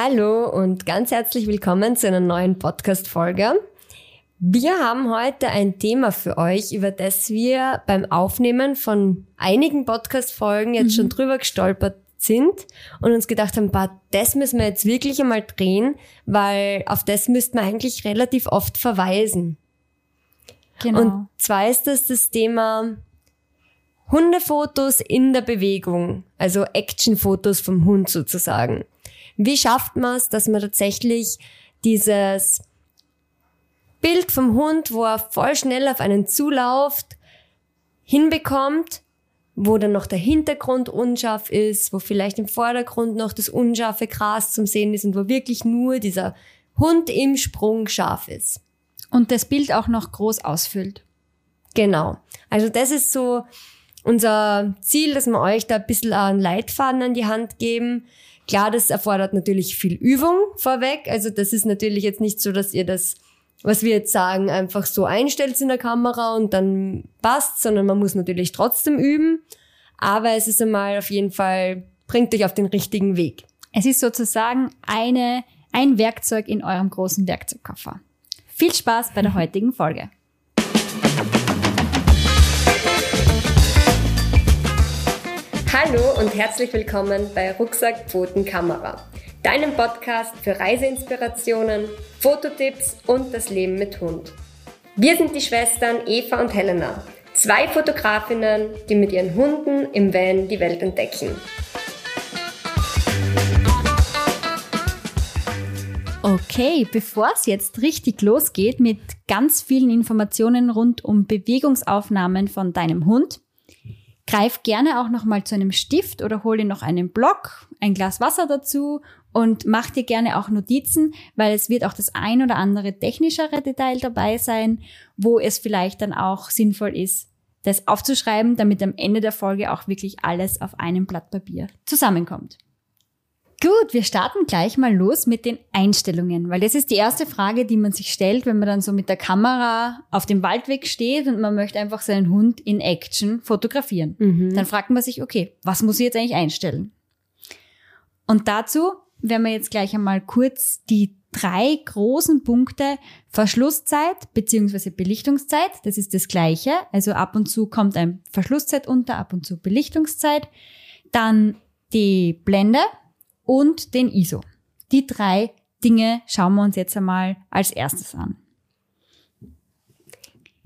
Hallo und ganz herzlich willkommen zu einer neuen Podcast-Folge. Wir haben heute ein Thema für euch, über das wir beim Aufnehmen von einigen Podcast-Folgen jetzt mhm. schon drüber gestolpert sind und uns gedacht haben, bah, das müssen wir jetzt wirklich einmal drehen, weil auf das müssten wir eigentlich relativ oft verweisen. Genau. Und zwar ist das das Thema Hundefotos in der Bewegung, also Actionfotos vom Hund sozusagen. Wie schafft man es, dass man tatsächlich dieses Bild vom Hund, wo er voll schnell auf einen zulauft, hinbekommt, wo dann noch der Hintergrund unscharf ist, wo vielleicht im Vordergrund noch das unscharfe Gras zum Sehen ist und wo wirklich nur dieser Hund im Sprung scharf ist. Und das Bild auch noch groß ausfüllt. Genau. Also das ist so unser Ziel, dass wir euch da ein bisschen einen Leitfaden an die Hand geben. Klar, das erfordert natürlich viel Übung vorweg. Also das ist natürlich jetzt nicht so, dass ihr das was wir jetzt sagen, einfach so einstellst in der Kamera und dann passt, sondern man muss natürlich trotzdem üben. Aber es ist einmal auf jeden Fall, bringt euch auf den richtigen Weg. Es ist sozusagen eine, ein Werkzeug in eurem großen Werkzeugkoffer. Viel Spaß bei der heutigen Folge. Hallo und herzlich willkommen bei Rucksack Pfoten Kamera deinem Podcast für Reiseinspirationen, Fototipps und das Leben mit Hund. Wir sind die Schwestern Eva und Helena, zwei Fotografinnen, die mit ihren Hunden im Van die Welt entdecken. Okay, bevor es jetzt richtig losgeht mit ganz vielen Informationen rund um Bewegungsaufnahmen von deinem Hund, greif gerne auch noch mal zu einem Stift oder hol dir noch einen Block, ein Glas Wasser dazu und mach dir gerne auch Notizen, weil es wird auch das ein oder andere technischere Detail dabei sein, wo es vielleicht dann auch sinnvoll ist, das aufzuschreiben, damit am Ende der Folge auch wirklich alles auf einem Blatt Papier zusammenkommt. Gut, wir starten gleich mal los mit den Einstellungen, weil das ist die erste Frage, die man sich stellt, wenn man dann so mit der Kamera auf dem Waldweg steht und man möchte einfach seinen Hund in Action fotografieren. Mhm. Dann fragt man sich, okay, was muss ich jetzt eigentlich einstellen? Und dazu werden wir jetzt gleich einmal kurz die drei großen Punkte Verschlusszeit beziehungsweise Belichtungszeit. Das ist das Gleiche. Also ab und zu kommt ein Verschlusszeit unter, ab und zu Belichtungszeit. Dann die Blende und den ISO. Die drei Dinge schauen wir uns jetzt einmal als erstes an.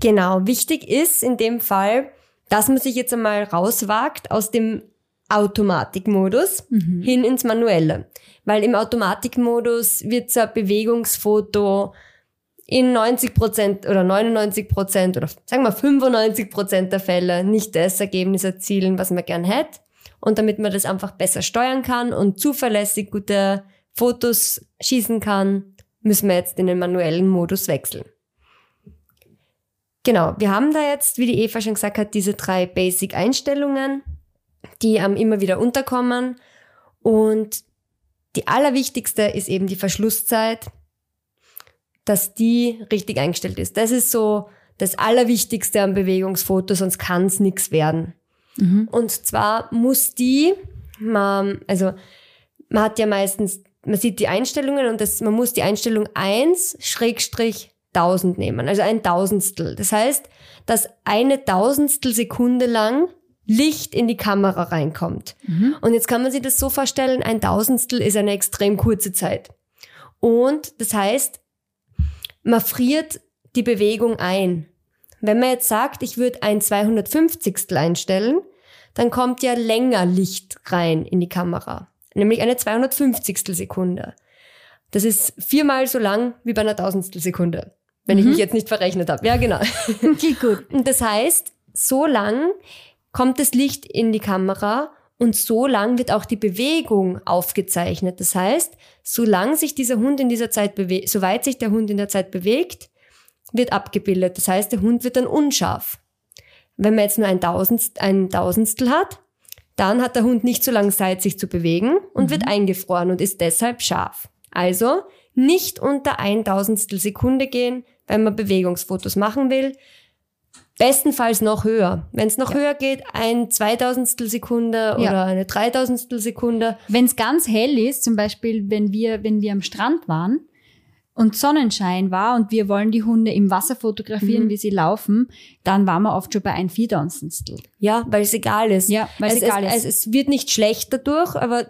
Genau, wichtig ist in dem Fall, dass man sich jetzt einmal rauswagt aus dem Automatikmodus mhm. hin ins Manuelle. Weil im Automatikmodus wird so ein Bewegungsfoto in 90 Prozent oder 99 Prozent oder sagen wir 95 Prozent der Fälle nicht das Ergebnis erzielen, was man gern hätte. Und damit man das einfach besser steuern kann und zuverlässig gute Fotos schießen kann, müssen wir jetzt in den manuellen Modus wechseln. Genau, wir haben da jetzt, wie die Eva schon gesagt hat, diese drei Basic-Einstellungen die ähm, immer wieder unterkommen. Und die allerwichtigste ist eben die Verschlusszeit, dass die richtig eingestellt ist. Das ist so das Allerwichtigste am Bewegungsfoto, sonst kann es nichts werden. Mhm. Und zwar muss die, man, also man hat ja meistens, man sieht die Einstellungen und das, man muss die Einstellung 1 Schrägstrich 1000 nehmen, also ein Tausendstel. Das heißt, dass eine Tausendstel Sekunde lang Licht in die Kamera reinkommt. Mhm. Und jetzt kann man sich das so vorstellen, ein Tausendstel ist eine extrem kurze Zeit. Und das heißt, man friert die Bewegung ein. Wenn man jetzt sagt, ich würde ein 250 einstellen, dann kommt ja länger Licht rein in die Kamera. Nämlich eine 250 Sekunde. Das ist viermal so lang wie bei einer Tausendstel Sekunde. Wenn mhm. ich mich jetzt nicht verrechnet habe. Ja, genau. Okay, gut. Und das heißt, so lang kommt das Licht in die Kamera und so lang wird auch die Bewegung aufgezeichnet. Das heißt, solange sich dieser Hund in dieser Zeit bewegt, soweit sich der Hund in der Zeit bewegt, wird abgebildet. Das heißt, der Hund wird dann unscharf. Wenn man jetzt nur ein, Tausendstel, ein Tausendstel hat, dann hat der Hund nicht so lange Zeit, sich zu bewegen und mhm. wird eingefroren und ist deshalb scharf. Also nicht unter ein Tausendstel Sekunde gehen, wenn man Bewegungsfotos machen will. Bestenfalls noch höher. Wenn es noch Ja. höher geht, ein Zweitausendstel Sekunde oder eine Dreitausendstel Sekunde. Wenn es ganz hell ist, zum Beispiel, wenn wir, wenn wir am Strand waren und Sonnenschein war und wir wollen die Hunde im Wasser fotografieren, Mhm. wie sie laufen, dann waren wir oft schon bei ein Viertausendstel. Ja, weil es egal ist. Ja, weil es egal es, ist. Es, es wird nicht schlecht dadurch, aber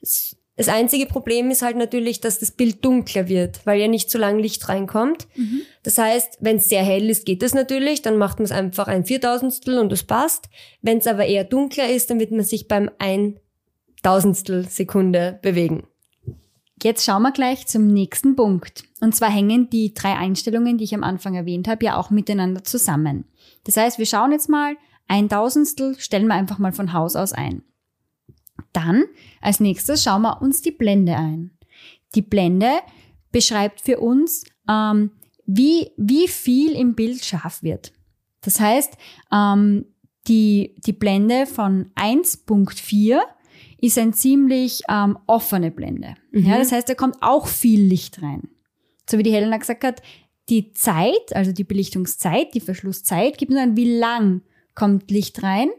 es, das einzige Problem ist halt natürlich, dass das Bild dunkler wird, weil ja nicht so lange Licht reinkommt. Mhm. Das heißt, wenn es sehr hell ist, geht das natürlich, dann macht man es einfach ein Viertausendstel und das passt. Wenn es aber eher dunkler ist, dann wird man sich beim Eintausendstel Sekunde bewegen. Jetzt schauen wir gleich zum nächsten Punkt. Und zwar hängen die drei Einstellungen, die ich am Anfang erwähnt habe, ja auch miteinander zusammen. Das heißt, wir schauen jetzt mal, ein Tausendstel stellen wir einfach mal von Haus aus ein. Dann, als nächstes, schauen wir uns die Blende ein. Die Blende beschreibt für uns, ähm, wie, wie viel im Bild scharf wird. Das heißt, ähm, die, die Blende von 1.4 ist ein ziemlich ähm, offene Blende. Mhm. Ja, das heißt, da kommt auch viel Licht rein. So wie die Helena gesagt hat, die Zeit, also die Belichtungszeit, die Verschlusszeit, gibt uns an, wie lang kommt Licht rein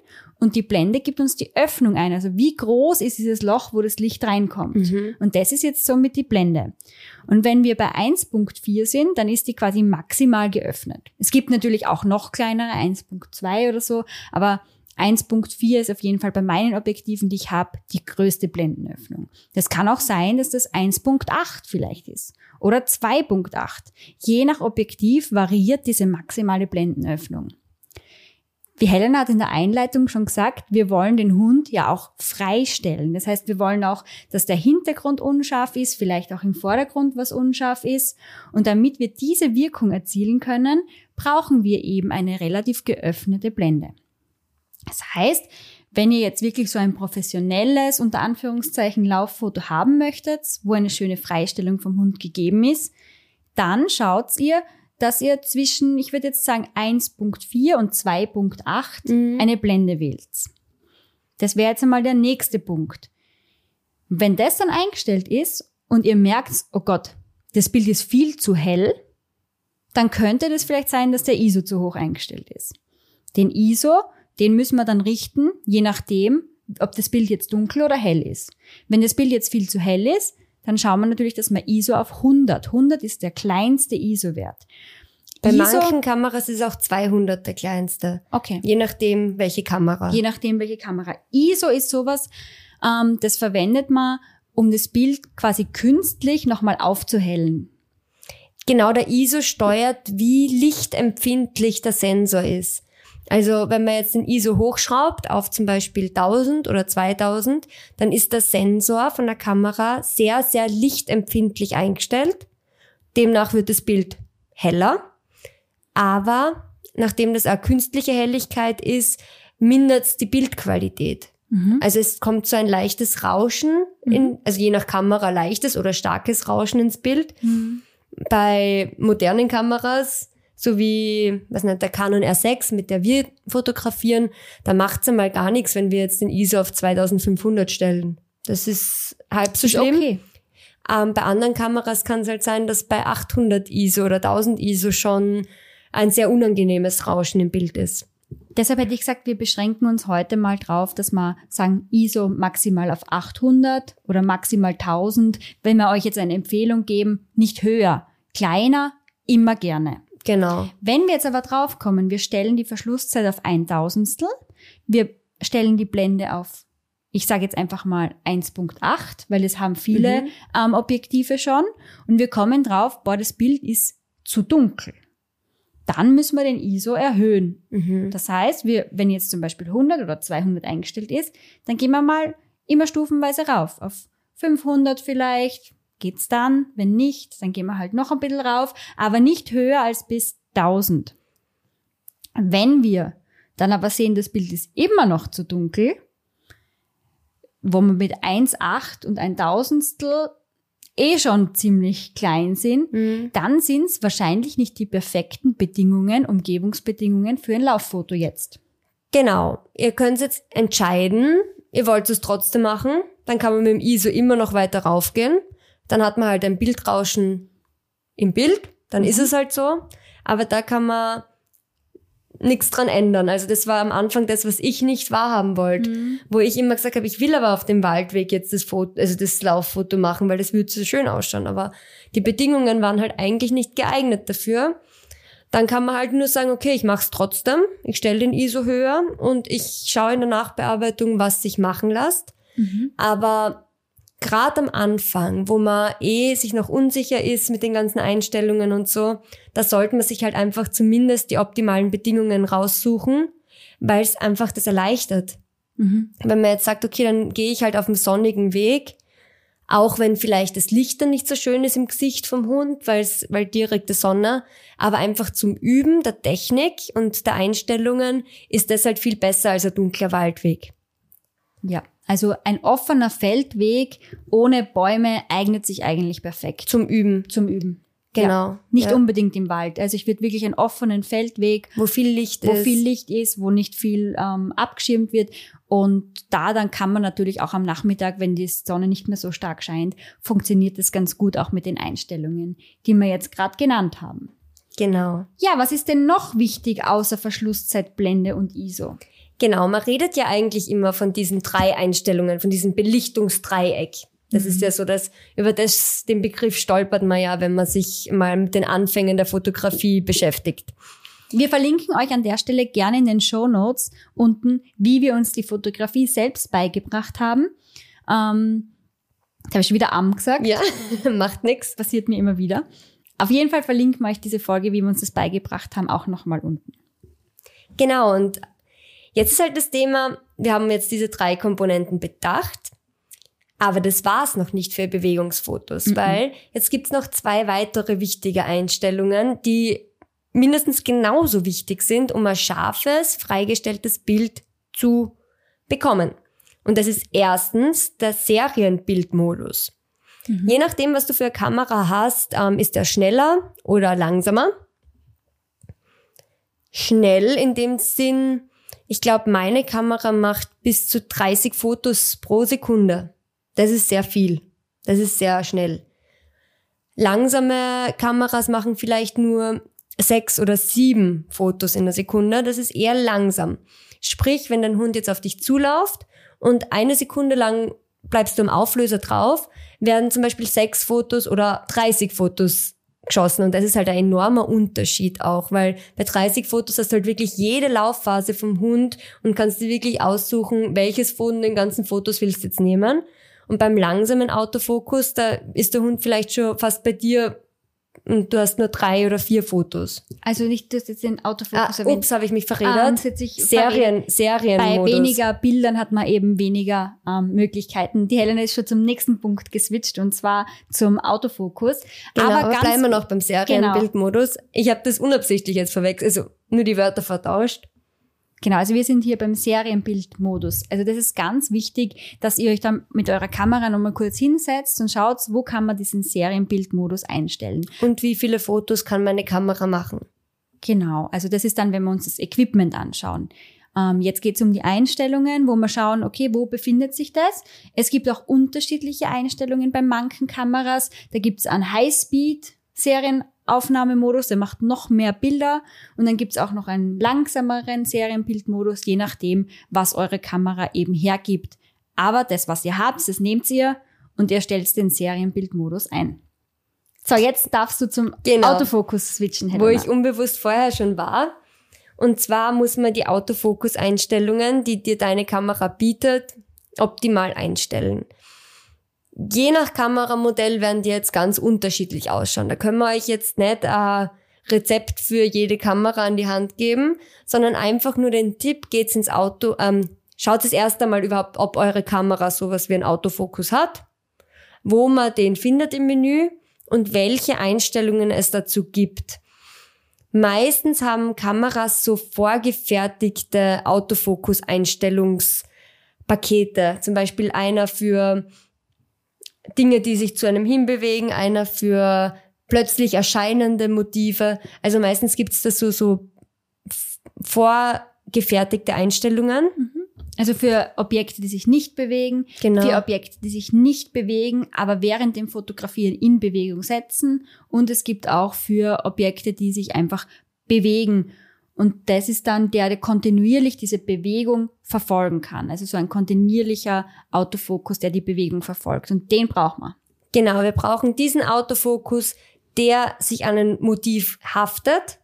und die Blende gibt uns die Öffnung ein. Also wie groß ist dieses Loch, wo das Licht reinkommt. Mhm. Und das ist jetzt somit die Blende. Und wenn wir bei 1.4 sind, dann ist die quasi maximal geöffnet. Es gibt natürlich auch noch kleinere, 1.2 oder so, aber 1.4 ist auf jeden Fall bei meinen Objektiven, die ich habe, die größte Blendenöffnung. Das kann auch sein, dass das 1.8 vielleicht ist oder 2.8. Je nach Objektiv variiert diese maximale Blendenöffnung. Wie Helena hat in der Einleitung schon gesagt, wir wollen den Hund ja auch freistellen. Das heißt, wir wollen auch, dass der Hintergrund unscharf ist, vielleicht auch im Vordergrund was unscharf ist. Und damit wir diese Wirkung erzielen können, brauchen wir eben eine relativ geöffnete Blende. Das heißt, wenn ihr jetzt wirklich so ein professionelles, unter Anführungszeichen, Lauffoto haben möchtet, wo eine schöne Freistellung vom Hund gegeben ist, dann schaut ihr, dass ihr zwischen, ich würde jetzt sagen, 1.4 und 2.8 Mhm. eine Blende wählt. Das wäre jetzt einmal der nächste Punkt. Wenn das dann eingestellt ist und ihr merkt, oh Gott, das Bild ist viel zu hell, dann könnte das vielleicht sein, dass der ISO zu hoch eingestellt ist. Den ISO, den müssen wir dann richten, je nachdem, ob das Bild jetzt dunkel oder hell ist. Wenn das Bild jetzt viel zu hell ist, dann schauen wir natürlich, dass wir ISO auf 100. 100 ist der kleinste ISO-Wert. Bei ISO, manchen Kameras ist auch 200 der kleinste. okay. Je nachdem, welche Kamera. Je nachdem, welche Kamera. ISO ist sowas, ähm, das verwendet man, um das Bild quasi künstlich nochmal aufzuhellen. Genau, der ISO steuert, wie lichtempfindlich der Sensor ist. Also wenn man jetzt den ISO hochschraubt auf zum Beispiel 1000 oder 2000, dann ist der Sensor von der Kamera sehr, sehr lichtempfindlich eingestellt. Demnach wird das Bild heller. Aber nachdem das auch künstliche Helligkeit ist, mindert die Bildqualität. Also es kommt so ein leichtes Rauschen, in, also je nach Kamera leichtes oder starkes Rauschen ins Bild. Bei modernen Kameras, so wie, was nennt der Canon R6, mit der wir fotografieren, da macht's einmal gar nichts, wenn wir jetzt den ISO auf 2500 stellen. Das ist halb so schlimm. okay. Ähm, bei anderen Kameras kann es halt sein, dass bei 800 ISO oder 1000 ISO schon ein sehr unangenehmes Rauschen im Bild ist. Deshalb hätte ich gesagt, wir beschränken uns heute mal drauf, dass wir sagen, ISO maximal auf 800 oder maximal 1000. Wenn wir euch jetzt eine Empfehlung geben, nicht höher, kleiner, immer gerne. Genau. Wenn wir jetzt aber draufkommen, wir stellen die Verschlusszeit auf ein Tausendstel, wir stellen die Blende auf, ich sage jetzt einfach mal 1.8, weil das haben viele Mhm. ähm, Objektive schon, und wir kommen drauf, boah, das Bild ist zu dunkel. Dann müssen wir den ISO erhöhen. Mhm. Das heißt, wir, wenn jetzt zum Beispiel 100 oder 200 eingestellt ist, dann gehen wir mal immer stufenweise rauf. Auf 500 vielleicht geht's dann. Wenn nicht, dann gehen wir halt noch ein bisschen rauf, aber nicht höher als bis 1000. Wenn wir dann aber sehen, das Bild ist immer noch zu dunkel, wo wir mit 1,8 und ein Tausendstel eh schon ziemlich klein sind, Mhm. dann sind es wahrscheinlich nicht die perfekten Bedingungen, Umgebungsbedingungen für ein Lauffoto jetzt. Genau. Ihr könnt jetzt entscheiden, ihr wollt es trotzdem machen, dann kann man mit dem ISO immer noch weiter raufgehen. Dann hat man halt ein Bildrauschen im Bild, dann ist es halt so. Aber da kann man nichts dran ändern. Also das war am Anfang das, was ich nicht wahrhaben wollte. Mhm. Wo ich immer gesagt habe, ich will aber auf dem Waldweg jetzt das Foto, also das Lauffoto machen, weil das würde so schön ausschauen. Aber die Bedingungen waren halt eigentlich nicht geeignet dafür. Dann kann man halt nur sagen, okay, ich mache es trotzdem. Ich stelle den ISO höher und ich schaue in der Nachbearbeitung, was sich machen lässt. Mhm. Aber gerade am Anfang, wo man eh sich noch unsicher ist mit den ganzen Einstellungen und so, da sollte man sich halt einfach zumindest die optimalen Bedingungen raussuchen, weil es einfach das erleichtert. Mhm. Wenn man jetzt sagt, okay, dann gehe ich halt auf dem sonnigen Weg, auch wenn vielleicht das Licht dann nicht so schön ist im Gesicht vom Hund, weil's, weil direkte Sonne, aber einfach zum Üben der Technik und der Einstellungen ist das halt viel besser als ein dunkler Waldweg. Ja, also ein offener Feldweg ohne Bäume eignet sich eigentlich perfekt Zum Üben. zum Üben. Genau. Ja, nicht ja. unbedingt im Wald. Also ich würde wirklich einen offenen Feldweg, Wo viel Licht wo ist. viel Licht ist, wo nicht viel ähm, abgeschirmt wird. Und da dann kann man natürlich auch am Nachmittag, wenn die Sonne nicht mehr so stark scheint, funktioniert das ganz gut auch mit den Einstellungen, die wir jetzt gerade genannt haben. Genau. Ja, was ist denn noch wichtig außer Verschlusszeit, Blende und ISO? Genau, man redet ja eigentlich immer von diesen drei Einstellungen, von diesem Belichtungsdreieck. Das ist ja so, dass über das, den Begriff stolpert man ja, wenn man sich mal mit den Anfängen der Fotografie beschäftigt. Wir verlinken euch an der Stelle gerne in den Show Notes unten, wie wir uns die Fotografie selbst beigebracht haben. Ähm, da habe ich schon wieder am gesagt. Ja, macht nix. Passiert mir immer wieder. Auf jeden Fall verlinken wir euch diese Folge, wie wir uns das beigebracht haben, auch nochmal unten. Genau, und jetzt ist halt das Thema, wir haben jetzt diese drei Komponenten bedacht, aber das war's noch nicht für Bewegungsfotos, weil jetzt gibt's noch zwei weitere wichtige Einstellungen, die mindestens genauso wichtig sind, um ein scharfes, freigestelltes Bild zu bekommen. Und das ist erstens der Serienbildmodus. Je nachdem, was du für eine Kamera hast, ähm, ist er schneller oder langsamer. Schnell in dem Sinn, ich glaube, meine Kamera macht bis zu 30 Fotos pro Sekunde. Das ist sehr viel. Das ist sehr schnell. Langsame Kameras machen vielleicht nur sechs oder sieben Fotos in der Sekunde. Das ist eher langsam. Sprich, wenn dein Hund jetzt auf dich zulauft und eine Sekunde lang bleibst du im Auflöser drauf, werden zum Beispiel sechs Fotos oder 30 Fotos geschossen. Und das ist halt ein enormer Unterschied auch, weil bei 30 Fotos hast du halt wirklich jede Laufphase vom Hund und kannst dir wirklich aussuchen, welches von den ganzen Fotos willst du jetzt nehmen. Und beim langsamen Autofokus, da ist der Hund vielleicht schon fast bei dir und du hast nur drei oder vier Fotos. Also nicht, du hast jetzt den Ah, Autofokus erwähnt. ups, habe ich mich Ah, verredet. das hat sich Serien, Bei weniger Bildern hat man eben weniger ähm, Möglichkeiten. Die Helena ist schon zum nächsten Punkt geswitcht und zwar zum Autofokus. Genau, aber, aber ganz bleiben wir noch beim Serienbildmodus. Ich habe das unabsichtlich jetzt verwechselt, also nur die Wörter vertauscht. Genau, also wir sind hier beim Serienbildmodus. Also das ist ganz wichtig, dass ihr euch dann mit eurer Kamera nochmal kurz hinsetzt und schaut, wo kann man diesen Serienbildmodus einstellen. Und wie viele Fotos kann meine Kamera machen? Genau, also das ist dann, wenn wir uns das Equipment anschauen. Ähm, jetzt geht es um die Einstellungen, wo wir schauen, okay, wo befindet sich das? Es gibt auch unterschiedliche Einstellungen bei manchen Kameras. Da gibt es einen High-Speed-Serienaufnahmemodus, der macht noch mehr Bilder. Und dann gibt es auch noch einen langsameren Serienbildmodus, je nachdem, was eure Kamera eben hergibt. Aber das, was ihr habt, das nehmt ihr und ihr stellt den Serienbildmodus ein. So, jetzt darfst du zum Genau. Autofokus switchen, Helena. Wo ich unbewusst vorher schon war. Und zwar muss man die Autofokus-Einstellungen, die dir deine Kamera bietet, optimal einstellen. Je nach Kameramodell werden die jetzt ganz unterschiedlich ausschauen. Da können wir euch jetzt nicht ein Rezept für jede Kamera an die Hand geben, sondern einfach nur den Tipp, geht's ins Auto, ähm, schaut es erst einmal überhaupt, ob eure Kamera sowas wie einen Autofokus hat, wo man den findet im Menü und welche Einstellungen es dazu gibt. Meistens haben Kameras so vorgefertigte Autofokus-Einstellungspakete. Zum Beispiel einer für Dinge, die sich zu einem hinbewegen, einer für plötzlich erscheinende Motive. Also meistens gibt es da so, so vorgefertigte Einstellungen. Also für Objekte, die sich nicht bewegen, Genau. für Objekte, die sich nicht bewegen, aber während dem Fotografieren in Bewegung setzen. Und es gibt auch für Objekte, die sich einfach bewegen. Und das ist dann der, der kontinuierlich diese Bewegung verfolgen kann. Also so ein kontinuierlicher Autofokus, der die Bewegung verfolgt. Und den braucht man. Genau, wir brauchen diesen Autofokus, der sich an ein Motiv haftet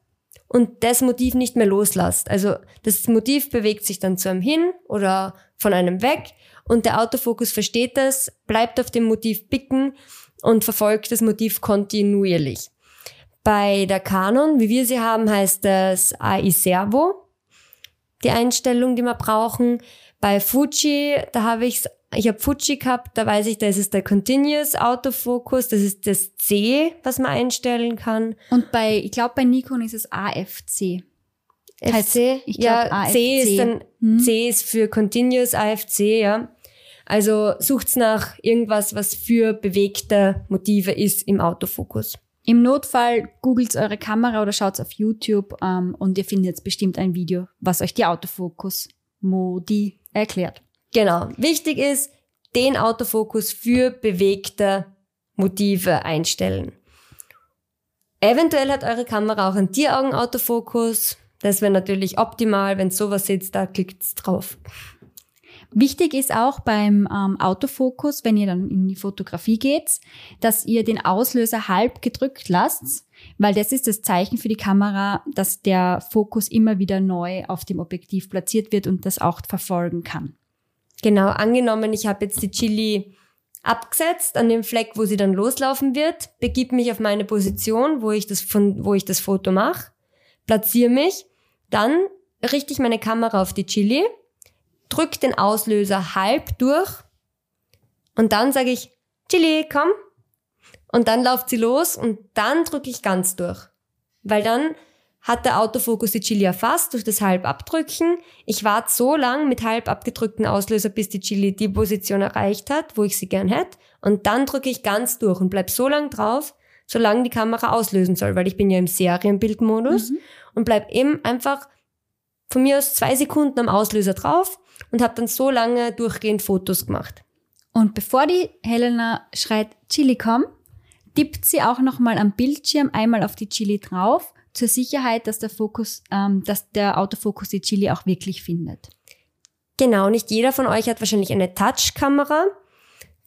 und das Motiv nicht mehr loslässt. Also das Motiv bewegt sich dann zu einem hin oder von einem weg und der Autofokus versteht das, bleibt auf dem Motiv picken und verfolgt das Motiv kontinuierlich. Bei der Canon, wie wir sie haben, heißt das AI Servo, die Einstellung, die wir brauchen. Bei Fuji, da habe ich ich habe Fuji gehabt, da weiß ich, da ist es der Continuous Autofocus, das ist das C, was man einstellen kann. Und bei, ich glaube, bei Nikon ist es AFC. FC? Ich glaub, ja, AFC. C ist dann, hm. C ist für Continuous AFC, ja. Also sucht's nach irgendwas, was für bewegte Motive ist im Autofokus. Im Notfall googelt eure Kamera oder schaut auf YouTube ähm, und ihr findet bestimmt ein Video, was euch die Autofokus-Modi erklärt. Genau. Wichtig ist, den Autofokus für bewegte Motive einstellen. Eventuell hat eure Kamera auch einen Tieraugen-Autofokus. Das wäre natürlich optimal. Wenn sowas sitzt, da klickt's drauf. Wichtig ist auch beim ähm, Autofokus, wenn ihr dann in die Fotografie geht, dass ihr den Auslöser halb gedrückt lasst, weil das ist das Zeichen für die Kamera, dass der Fokus immer wieder neu auf dem Objektiv platziert wird und das auch verfolgen kann. Genau, angenommen, ich habe jetzt die Chili abgesetzt an dem Fleck, wo sie dann loslaufen wird, begib mich auf meine Position, wo ich das von, wo ich das Foto mache, platziere mich, dann richte ich meine Kamera auf die Chili drück den Auslöser halb durch und dann sage ich, Chili, komm. Und dann läuft sie los und dann drücke ich ganz durch. Weil dann hat der Autofokus die Chili erfasst durch das halb abdrücken. Ich warte so lang mit halb abgedrückten Auslöser, bis die Chili die Position erreicht hat, wo ich sie gern hätte. Und dann drücke ich ganz durch und bleib so lang drauf, solange die Kamera auslösen soll, weil ich bin ja im Serienbildmodus mhm. und bleib eben einfach von mir aus zwei Sekunden am Auslöser drauf und habe dann so lange durchgehend Fotos gemacht. Und bevor die Helena schreit, Chili komm, tippt sie auch nochmal am Bildschirm einmal auf die Chili drauf, zur Sicherheit, dass der Fokus, ähm, dass der Autofokus die Chili auch wirklich findet. Genau, nicht jeder von euch hat wahrscheinlich eine Touchkamera.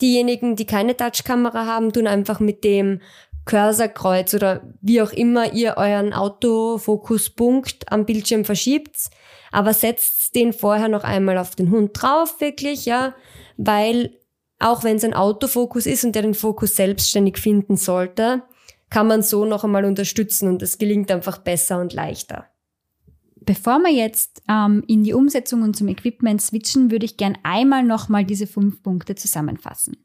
Diejenigen, die keine Touchkamera haben, tun einfach mit dem Cursorkreuz oder wie auch immer ihr euren Autofokuspunkt am Bildschirm verschiebt, aber setzt den vorher noch einmal auf den Hund drauf, wirklich, ja, weil auch wenn es ein Autofokus ist und der den Fokus selbstständig finden sollte, kann man so noch einmal unterstützen und es gelingt einfach besser und leichter. Bevor wir jetzt ähm, in die Umsetzung und zum Equipment switchen, würde ich gern einmal nochmal diese fünf Punkte zusammenfassen.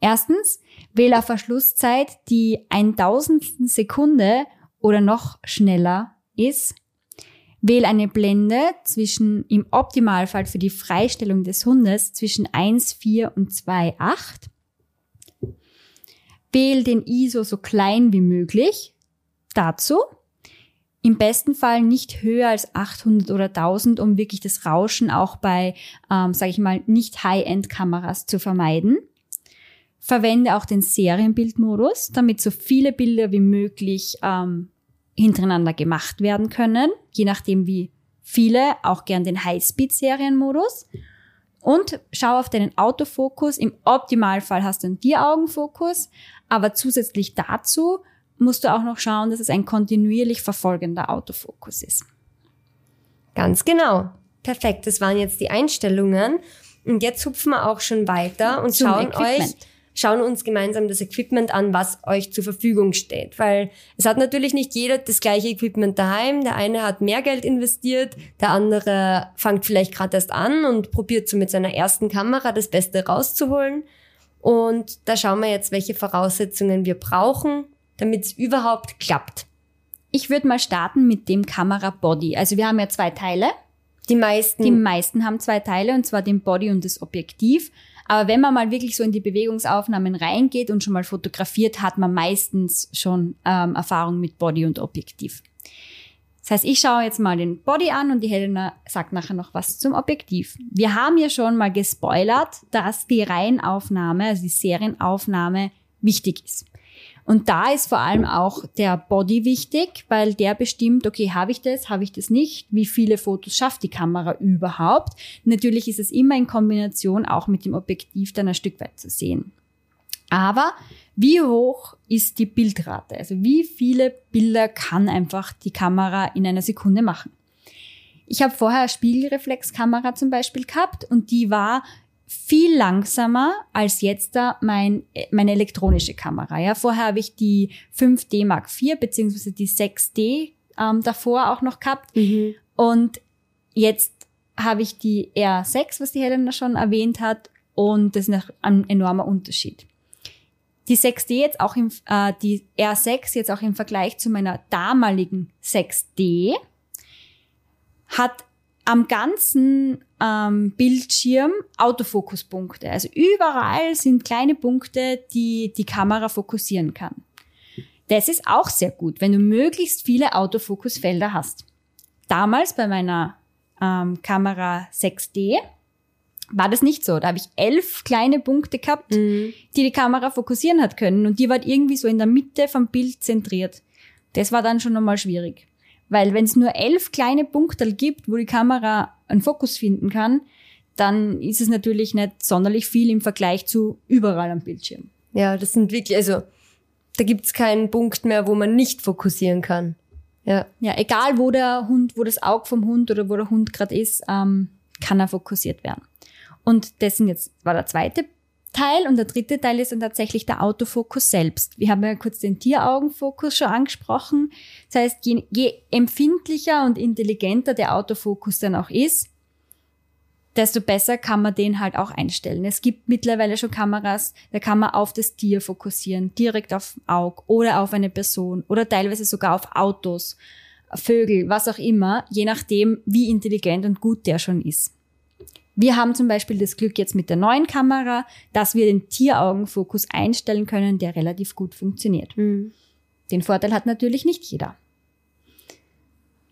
Erstens, wähle auf Verschlusszeit, die ein Tausendstel Sekunde oder noch schneller ist. Wähle eine Blende zwischen, im Optimalfall für die Freistellung des Hundes, zwischen 1,4 und 2,8. Wähle den ISO so klein wie möglich. Dazu im besten Fall nicht höher als 800 oder 1000, um wirklich das Rauschen auch bei, ähm, sage ich mal, nicht High-End-Kameras zu vermeiden. Verwende auch den Serienbildmodus, damit so viele Bilder wie möglich ähm, hintereinander gemacht werden können, je nachdem wie viele, auch gern den Highspeed-Serienmodus. Und schau auf deinen Autofokus. Im Optimalfall hast du einen Vier-Augen-Fokus, aber zusätzlich dazu musst du auch noch schauen, dass es ein kontinuierlich verfolgender Autofokus ist. Ganz genau. Perfekt. Das waren jetzt die Einstellungen. Und jetzt hupfen wir auch schon weiter und Zum schauen Equipment. euch schauen uns gemeinsam das Equipment an, was euch zur Verfügung steht. Weil es hat natürlich nicht jeder das gleiche Equipment daheim. Der eine hat mehr Geld investiert, der andere fängt vielleicht gerade erst an und probiert so mit seiner ersten Kamera das Beste rauszuholen. Und da schauen wir jetzt, welche Voraussetzungen wir brauchen, damit es überhaupt klappt. Ich würde mal starten mit dem Kamera-Body. Also wir haben ja zwei Teile. Die meisten. Die meisten haben zwei Teile, und zwar den Body und das Objektiv. Aber wenn man mal wirklich so in die Bewegungsaufnahmen reingeht und schon mal fotografiert, hat man meistens schon ähm, Erfahrung mit Body und Objektiv. Das heißt, ich schaue jetzt mal den Body an und die Helena sagt nachher noch was zum Objektiv. Wir haben ja schon mal gespoilert, dass die Reihenaufnahme, also die Serienaufnahme wichtig ist. Und da ist vor allem auch der Body wichtig, weil der bestimmt, okay, habe ich das, habe ich das nicht, wie viele Fotos schafft die Kamera überhaupt. Natürlich ist es immer in Kombination auch mit dem Objektiv dann ein Stück weit zu sehen. Aber wie hoch ist die Bildrate? Also wie viele Bilder kann einfach die Kamera in einer Sekunde machen? Ich habe vorher eine Spiegelreflexkamera zum Beispiel gehabt und die war viel langsamer als jetzt da mein, meine elektronische Kamera. Ja, vorher habe ich die 5D Mark IV beziehungsweise die 6D ähm, davor auch noch gehabt. Mhm. Und jetzt habe ich die R6, was die Helena schon erwähnt hat, und das ist ein enormer Unterschied. Die 6D jetzt auch im, äh, die R6 jetzt auch im Vergleich zu meiner damaligen 6D hat am ganzen ähm, Bildschirm Autofokuspunkte. Also überall sind kleine Punkte, die die Kamera fokussieren kann. Das ist auch sehr gut, wenn du möglichst viele Autofokusfelder hast. Damals bei meiner ähm, Kamera 6D war das nicht so. Da habe ich elf kleine Punkte gehabt, mhm. die die Kamera fokussieren hat können und die war irgendwie so in der Mitte vom Bild zentriert. Das war dann schon nochmal schwierig. Weil wenn es nur elf kleine Punkte gibt, wo die Kamera einen Fokus finden kann, dann ist es natürlich nicht sonderlich viel im Vergleich zu überall am Bildschirm. Ja, das sind wirklich, also da gibt's keinen Punkt mehr, wo man nicht fokussieren kann. Ja. Ja, egal wo der Hund, wo das Auge vom Hund oder wo der Hund gerade ist, ähm, kann er fokussiert werden. Und dessen jetzt war der zweite Teil und der dritte Teil ist dann tatsächlich der Autofokus selbst. Wir haben ja kurz den Tieraugenfokus schon angesprochen. Das heißt, je, je empfindlicher und intelligenter der Autofokus dann auch ist, desto besser kann man den halt auch einstellen. Es gibt mittlerweile schon Kameras, da kann man auf das Tier fokussieren, direkt auf Auge oder auf eine Person oder teilweise sogar auf Autos, Vögel, was auch immer, je nachdem, wie intelligent und gut der schon ist. Wir haben zum Beispiel das Glück jetzt mit der neuen Kamera, dass wir den Tieraugenfokus einstellen können, der relativ gut funktioniert. Mhm. Den Vorteil hat natürlich nicht jeder.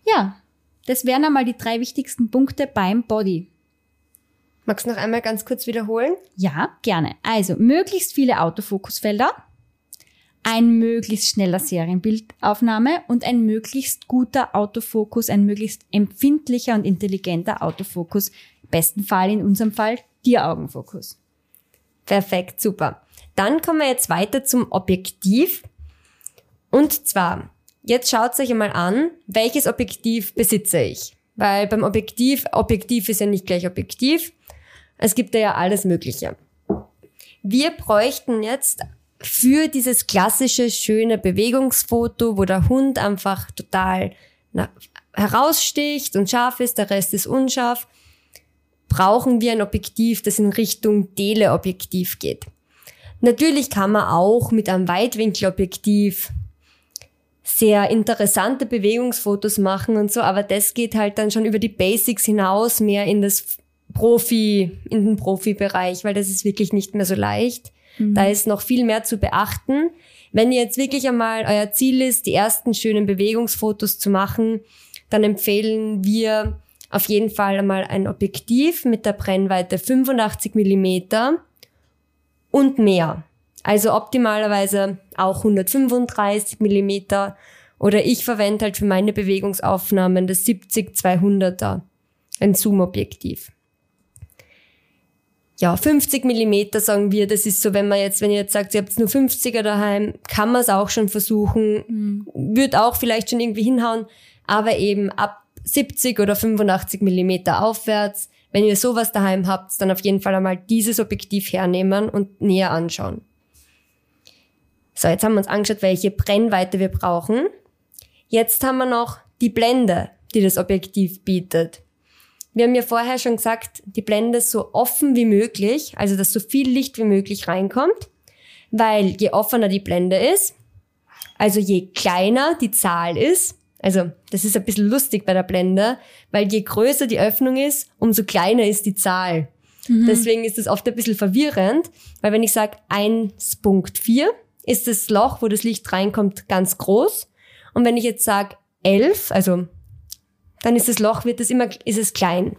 Ja, das wären einmal die drei wichtigsten Punkte beim Body. Magst du noch einmal ganz kurz wiederholen? Ja, gerne. Also möglichst viele Autofokusfelder, ein möglichst schneller Serienbildaufnahme und ein möglichst guter Autofokus, ein möglichst empfindlicher und intelligenter Autofokus besten Fall in unserem Fall Tieraugenfokus. Perfekt, super. Dann kommen wir jetzt weiter zum Objektiv. Und zwar, jetzt schaut euch einmal an, welches Objektiv besitze ich. Weil beim Objektiv, Objektiv ist ja nicht gleich Objektiv. Es gibt ja alles Mögliche. Wir bräuchten jetzt für dieses klassische, schöne Bewegungsfoto, wo der Hund einfach total heraussticht und scharf ist, der Rest ist unscharf, brauchen wir ein Objektiv, das in Richtung Teleobjektiv geht. Natürlich kann man auch mit einem Weitwinkelobjektiv sehr interessante Bewegungsfotos machen und so, aber das geht halt dann schon über die Basics hinaus mehr in das Profi, in den Profibereich, weil das ist wirklich nicht mehr so leicht. Mhm. Da ist noch viel mehr zu beachten. Wenn ihr jetzt wirklich einmal euer Ziel ist, die ersten schönen Bewegungsfotos zu machen, dann empfehlen wir auf jeden Fall einmal ein Objektiv mit der Brennweite 85 Millimeter und mehr. Also optimalerweise auch 135 Millimeter oder ich verwende halt für meine Bewegungsaufnahmen das 70-200er, ein Zoom-Objektiv. Ja, 50 Millimeter sagen wir, das ist so, wenn man jetzt, wenn ihr jetzt sagt, ihr habt nur 50er daheim, kann man es auch schon versuchen, mhm. wird auch vielleicht schon irgendwie hinhauen, aber eben ab 70 oder 85 Millimeter aufwärts. Wenn ihr sowas daheim habt, dann auf jeden Fall einmal dieses Objektiv hernehmen und näher anschauen. So, jetzt haben wir uns angeschaut, welche Brennweite wir brauchen. Jetzt haben wir noch die Blende, die das Objektiv bietet. Wir haben ja vorher schon gesagt, die Blende so offen wie möglich, also dass so viel Licht wie möglich reinkommt, weil je offener die Blende ist, also je kleiner die Zahl ist, also das ist ein bisschen lustig bei der Blende, weil je größer die Öffnung ist, umso kleiner ist die Zahl. Mhm. Deswegen ist es oft ein bisschen verwirrend, weil wenn ich sage 1.4, ist das Loch, wo das Licht reinkommt, ganz groß. Und wenn ich jetzt sage 11, also dann ist das Loch, wird es immer, ist es klein.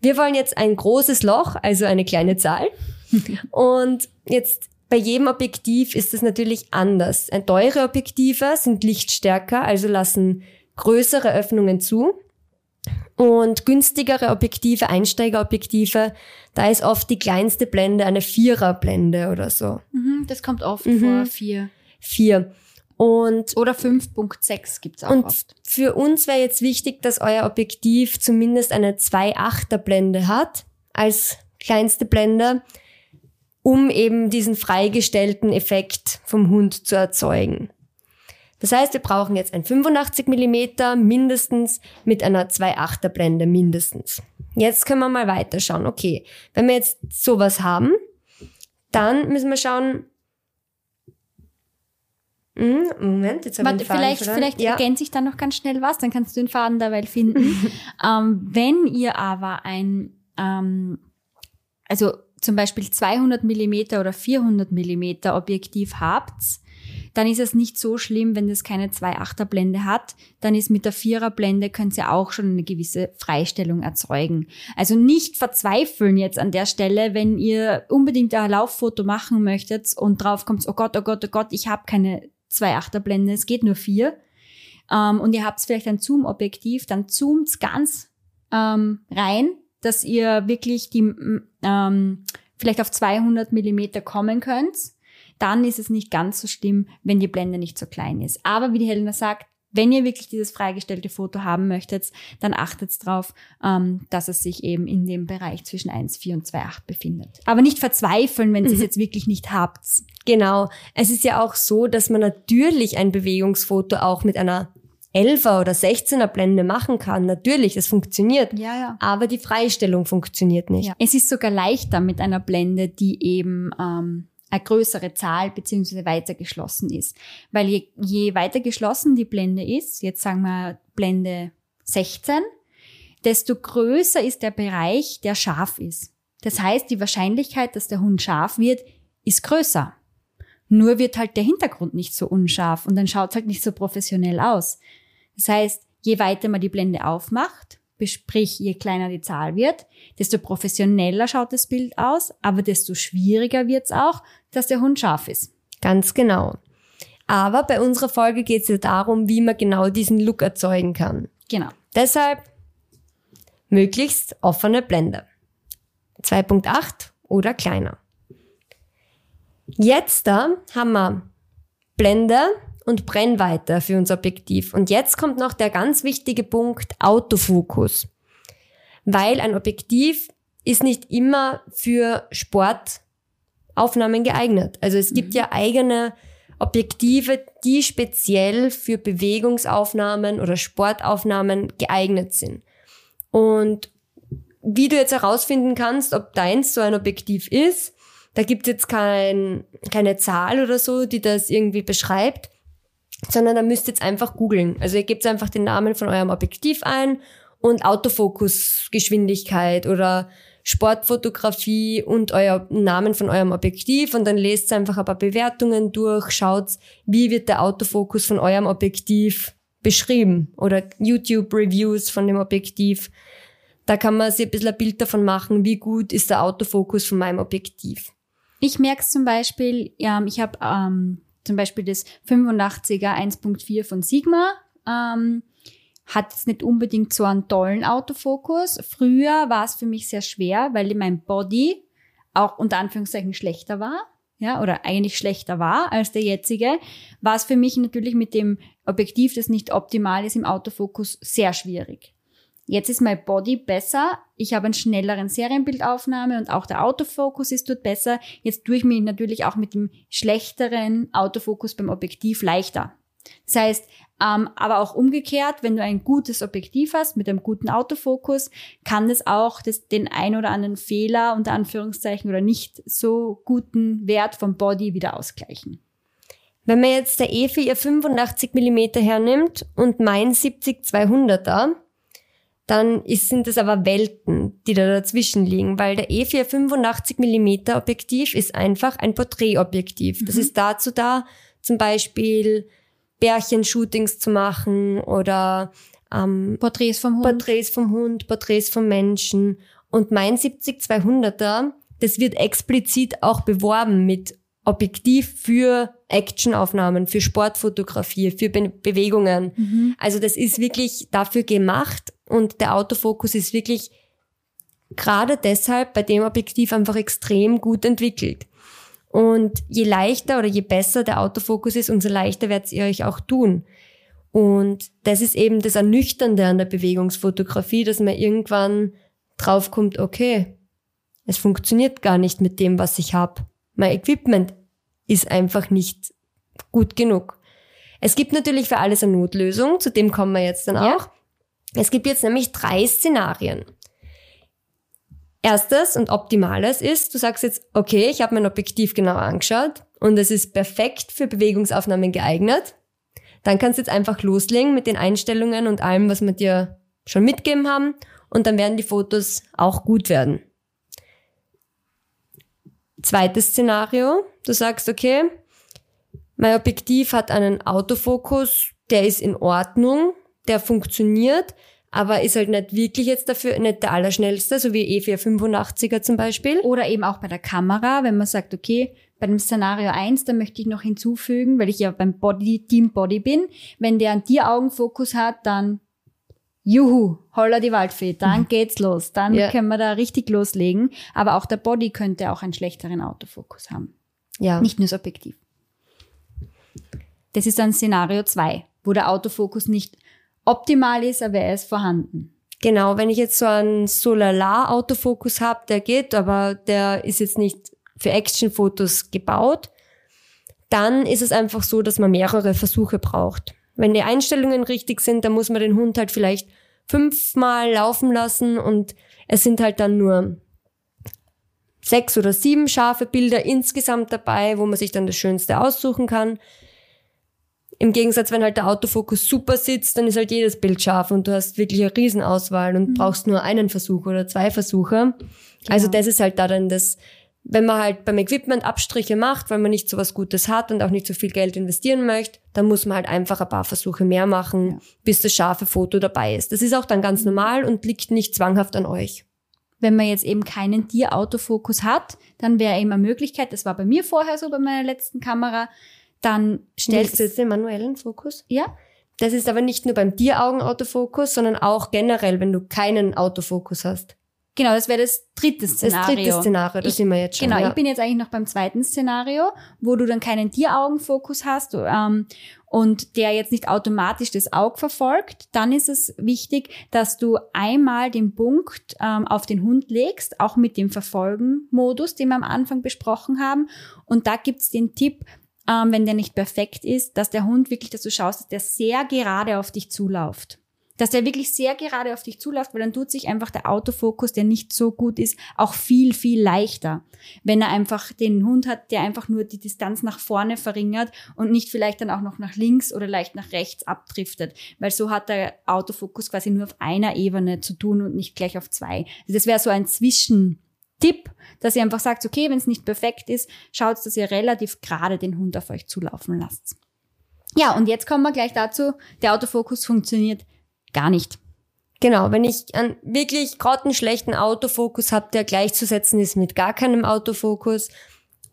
Wir wollen jetzt ein großes Loch, also eine kleine Zahl. Und jetzt bei jedem Objektiv ist es natürlich anders. Ein teure Objektive sind lichtstärker, also lassen größere Öffnungen zu. Und günstigere Objektive, Einsteigerobjektive, da ist oft die kleinste Blende eine Viererblende oder so. Mhm, das kommt oft mhm. vor, vier. Vier. Und, oder 5.6 gibt's auch und oft. Für uns wäre jetzt wichtig, dass euer Objektiv zumindest eine 2,8er Blende hat als kleinste Blende, um eben diesen freigestellten Effekt vom Hund zu erzeugen. Das heißt, wir brauchen jetzt ein 85 mm mindestens mit einer 2,8er Blende mindestens. Jetzt können wir mal weiterschauen. Okay, wenn wir jetzt sowas haben, dann müssen wir schauen, hm, Moment, jetzt habe ich den Faden Vielleicht, vielleicht ja. ergänze ich dann noch ganz schnell was, dann kannst du den Faden dabei finden. ähm, wenn ihr aber ein, ähm, also zum Beispiel 200 Millimeter oder 400 Millimeter Objektiv habt, dann ist es nicht so schlimm, wenn das keine 2,8er Blende hat. Dann ist mit der 4er Blende könnt ihr auch schon eine gewisse Freistellung erzeugen. Also nicht verzweifeln jetzt an der Stelle, wenn ihr unbedingt ein Lauffoto machen möchtet und drauf kommt, oh Gott, oh Gott, oh Gott, ich habe keine 2,8er Blende, es geht nur 4. Ähm, und ihr habt vielleicht ein Zoom-Objektiv, dann zoomt's ganz ähm, rein, dass ihr wirklich die ähm, vielleicht auf 200 Millimeter kommen könnt dann ist es nicht ganz so schlimm, wenn die Blende nicht so klein ist. Aber wie die Helena sagt, wenn ihr wirklich dieses freigestellte Foto haben möchtet, dann achtet darauf, ähm, dass es sich eben in dem Bereich zwischen 1,4 und 2,8 befindet. Aber nicht verzweifeln, wenn ihr es mhm. jetzt wirklich nicht habt. Genau. Es ist ja auch so, dass man natürlich ein Bewegungsfoto auch mit einer 11er oder 16er Blende machen kann. Natürlich, es funktioniert. Ja, ja. Aber die Freistellung funktioniert nicht. Ja. Es ist sogar leichter mit einer Blende, die eben ähm, eine größere Zahl beziehungsweise weiter geschlossen ist. Weil je, je weiter geschlossen die Blende ist, jetzt sagen wir Blende 16, desto größer ist der Bereich, der scharf ist. Das heißt, die Wahrscheinlichkeit, dass der Hund scharf wird, ist größer. Nur wird halt der Hintergrund nicht so unscharf und dann schaut es halt nicht so professionell aus. Das heißt, je weiter man die Blende aufmacht, Sprich, je kleiner die Zahl wird, desto professioneller schaut das Bild aus, aber desto schwieriger wird es auch, dass der Hund scharf ist. Ganz genau. Aber bei unserer Folge geht es ja darum, wie man genau diesen Look erzeugen kann. Genau. Deshalb möglichst offene Blende. 2.8 oder kleiner. Jetzt da haben wir Blende und Brennweite für unser Objektiv. Und jetzt kommt noch der ganz wichtige Punkt Autofokus. Weil ein Objektiv ist nicht immer für Sportaufnahmen geeignet. Also es gibt mhm. ja eigene Objektive, die speziell für Bewegungsaufnahmen oder Sportaufnahmen geeignet sind. Und wie du jetzt herausfinden kannst, ob deins so ein Objektiv ist, da gibt es jetzt kein, keine Zahl oder so, die das irgendwie beschreibt sondern da müsst ihr jetzt einfach googeln. Also ihr gebt einfach den Namen von eurem Objektiv ein und Autofokusgeschwindigkeit oder Sportfotografie und euer Namen von eurem Objektiv und dann lest einfach ein paar Bewertungen durch, schaut, wie wird der Autofokus von eurem Objektiv beschrieben oder YouTube-Reviews von dem Objektiv. Da kann man sich ein bisschen ein Bild davon machen, wie gut ist der Autofokus von meinem Objektiv. Ich merke es zum Beispiel, ja, ich habe ähm, zum Beispiel das 85er 1.4 von Sigma, ähm, hat jetzt nicht unbedingt so einen tollen Autofokus. Früher war es für mich sehr schwer, weil mein Body auch unter Anführungszeichen schlechter war, ja, oder eigentlich schlechter war als der jetzige, war es für mich natürlich mit dem Objektiv, das nicht optimal ist im Autofokus, sehr schwierig. Jetzt ist mein Body besser. Ich habe einen schnelleren Serienbildaufnahme und auch der Autofokus ist dort besser. Jetzt tue ich mich natürlich auch mit dem schlechteren Autofokus beim Objektiv leichter. Das heißt, ähm, aber auch umgekehrt, wenn du ein gutes Objektiv hast mit einem guten Autofokus, kann es auch das, den ein oder anderen Fehler unter Anführungszeichen oder nicht so guten Wert vom Body wieder ausgleichen. Wenn man jetzt der Efi ihr 85 mm hernimmt und mein 70-200er, dann ist, sind es aber Welten, die da dazwischen liegen, weil der E4 85 mm Objektiv ist einfach ein Porträtobjektiv. Mhm. Das ist dazu da, zum Beispiel Bärchenshootings zu machen oder ähm, Porträts vom Hund. Porträts vom Hund, Porträts vom Menschen. Und mein 70-200er, das wird explizit auch beworben mit Objektiv für Actionaufnahmen, für Sportfotografie, für Be Bewegungen. Mhm. Also das ist wirklich dafür gemacht und der Autofokus ist wirklich gerade deshalb bei dem Objektiv einfach extrem gut entwickelt. Und je leichter oder je besser der Autofokus ist, umso leichter werdet ihr euch auch tun. Und das ist eben das Ernüchternde an der Bewegungsfotografie, dass man irgendwann draufkommt, okay, es funktioniert gar nicht mit dem, was ich habe. Mein Equipment ist einfach nicht gut genug. Es gibt natürlich für alles eine Notlösung, zu dem kommen wir jetzt dann Ja. auch. Es gibt jetzt nämlich drei Szenarien. Erstes und optimales ist, du sagst jetzt, okay, ich habe mein Objektiv genau angeschaut und es ist perfekt für Bewegungsaufnahmen geeignet. Dann kannst du jetzt einfach loslegen mit den Einstellungen und allem, was wir dir schon mitgegeben haben und dann werden die Fotos auch gut werden. Zweites Szenario, du sagst, okay, mein Objektiv hat einen Autofokus, der ist in Ordnung, der funktioniert, aber ist halt nicht wirklich jetzt dafür nicht der allerschnellste, so wie E485er zum Beispiel. Oder eben auch bei der Kamera, wenn man sagt, okay, bei dem Szenario 1, da möchte ich noch hinzufügen, weil ich ja beim Body, Team Body bin. Wenn der einen Tier-Augenfokus hat, dann juhu, holla die Waldfee, dann geht's los. Dann Ja. können wir da richtig loslegen. Aber auch der Body könnte auch einen schlechteren Autofokus haben. Ja. Nicht nur das Objektiv. Das ist dann Szenario 2, wo der Autofokus nicht optimal ist, aber er ist vorhanden. Genau, wenn ich jetzt so einen Solala-Autofokus habe, der geht, aber der ist jetzt nicht für Actionfotos gebaut, dann ist es einfach so, dass man mehrere Versuche braucht. Wenn die Einstellungen richtig sind, dann muss man den Hund halt vielleicht fünfmal laufen lassen und es sind halt dann nur sechs oder sieben scharfe Bilder insgesamt dabei, wo man sich dann das Schönste aussuchen kann. Im Gegensatz, wenn halt der Autofokus super sitzt, dann ist halt jedes Bild scharf und du hast wirklich eine Riesenauswahl und brauchst nur einen Versuch oder zwei Versuche. Also das ist halt da dann das, wenn man halt beim Equipment Abstriche macht, weil man nicht so was Gutes hat und auch nicht so viel Geld investieren möchte, dann muss man halt einfach ein paar Versuche mehr machen, Ja. bis das scharfe Foto dabei ist. Das ist auch dann ganz normal und liegt nicht zwanghaft an euch. Wenn man jetzt eben keinen Tier-Autofokus hat, dann wäre eben eine Möglichkeit, das war bei mir vorher so bei meiner letzten Kamera, dann Stellst stellst du jetzt den manuellen Fokus? ja, Das ist aber nicht nur beim Tieraugen-Autofokus, sondern auch generell, wenn du keinen Autofokus hast. Genau, das wäre das dritte Das Szenario. dritte Szenario, da Ich- sind wir jetzt schon. Genau, ja. ich bin jetzt eigentlich noch beim zweiten Szenario, wo du dann keinen Tieraugenfokus hast ähm, und der jetzt nicht automatisch das Auge verfolgt. Dann ist es wichtig, dass du einmal den Punkt ähm, auf den Hund legst, auch mit dem Verfolgen-Modus, den wir am Anfang besprochen haben. Und da gibt's den Tipp, ähm, wenn der nicht perfekt ist, dass der Hund wirklich, dass du schaust, dass der sehr gerade auf dich zulauft dass der wirklich sehr gerade auf dich zuläuft, weil dann tut sich einfach der Autofokus, der nicht so gut ist, auch viel, viel leichter. Wenn er einfach den Hund hat, der einfach nur die Distanz nach vorne verringert und nicht vielleicht dann auch noch nach links oder leicht nach rechts abdriftet. Weil so hat der Autofokus quasi nur auf einer Ebene zu tun und nicht gleich auf zwei. Also das wäre so ein Zwischentipp, dass ihr einfach sagt, okay, wenn es nicht perfekt ist, schaut, dass ihr relativ gerade den Hund auf euch zulaufen lasst. Ja, und jetzt kommen wir gleich dazu, der Autofokus funktioniert gar nicht. Genau, wenn ich einen wirklich grottenschlechten Autofokus habe, der gleichzusetzen ist mit gar keinem Autofokus,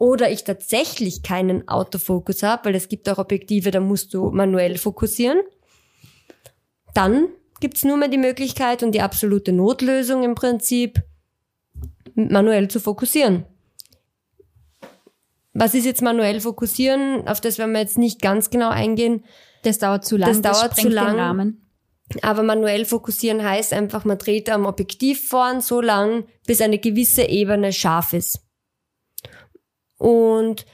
oder ich tatsächlich keinen Autofokus habe, weil es gibt auch Objektive, da musst du manuell fokussieren, dann gibt's nur mehr die Möglichkeit und die absolute Notlösung im Prinzip, manuell zu fokussieren. Was ist jetzt manuell fokussieren? Auf das werden wir jetzt nicht ganz genau eingehen. Das dauert zu lang. Das dauert zu lang. Aber manuell fokussieren heißt einfach, man dreht am Objektiv vorn so lang, bis eine gewisse Ebene scharf ist. Und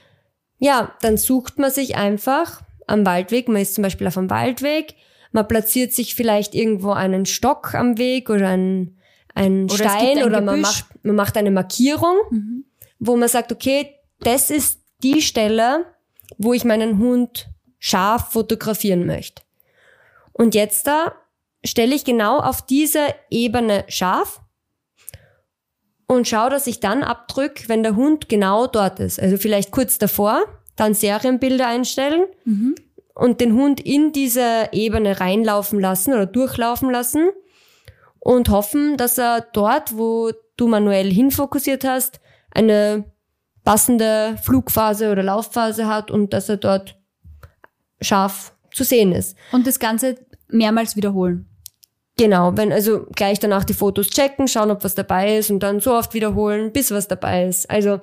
ja, dann sucht man sich einfach am Waldweg, man ist zum Beispiel auf einem Waldweg, man platziert sich vielleicht irgendwo einen Stock am Weg oder einen, einen Oder Stein ein oder man Gebüsch. macht, man macht eine Markierung, Mhm. wo man sagt, okay, das ist die Stelle, wo ich meinen Hund scharf fotografieren möchte. Und jetzt da stelle ich genau auf diese Ebene scharf und schaue, dass ich dann abdrücke, wenn der Hund genau dort ist. Also vielleicht kurz davor, dann Serienbilder einstellen Mhm. und den Hund in diese Ebene reinlaufen lassen oder durchlaufen lassen und hoffen, dass er dort, wo du manuell hinfokussiert hast, eine passende Flugphase oder Laufphase hat und dass er dort scharf zu sehen ist. Und das Ganze mehrmals wiederholen. Genau, wenn also gleich danach die Fotos checken, schauen, ob was dabei ist und dann so oft wiederholen, bis was dabei ist. Also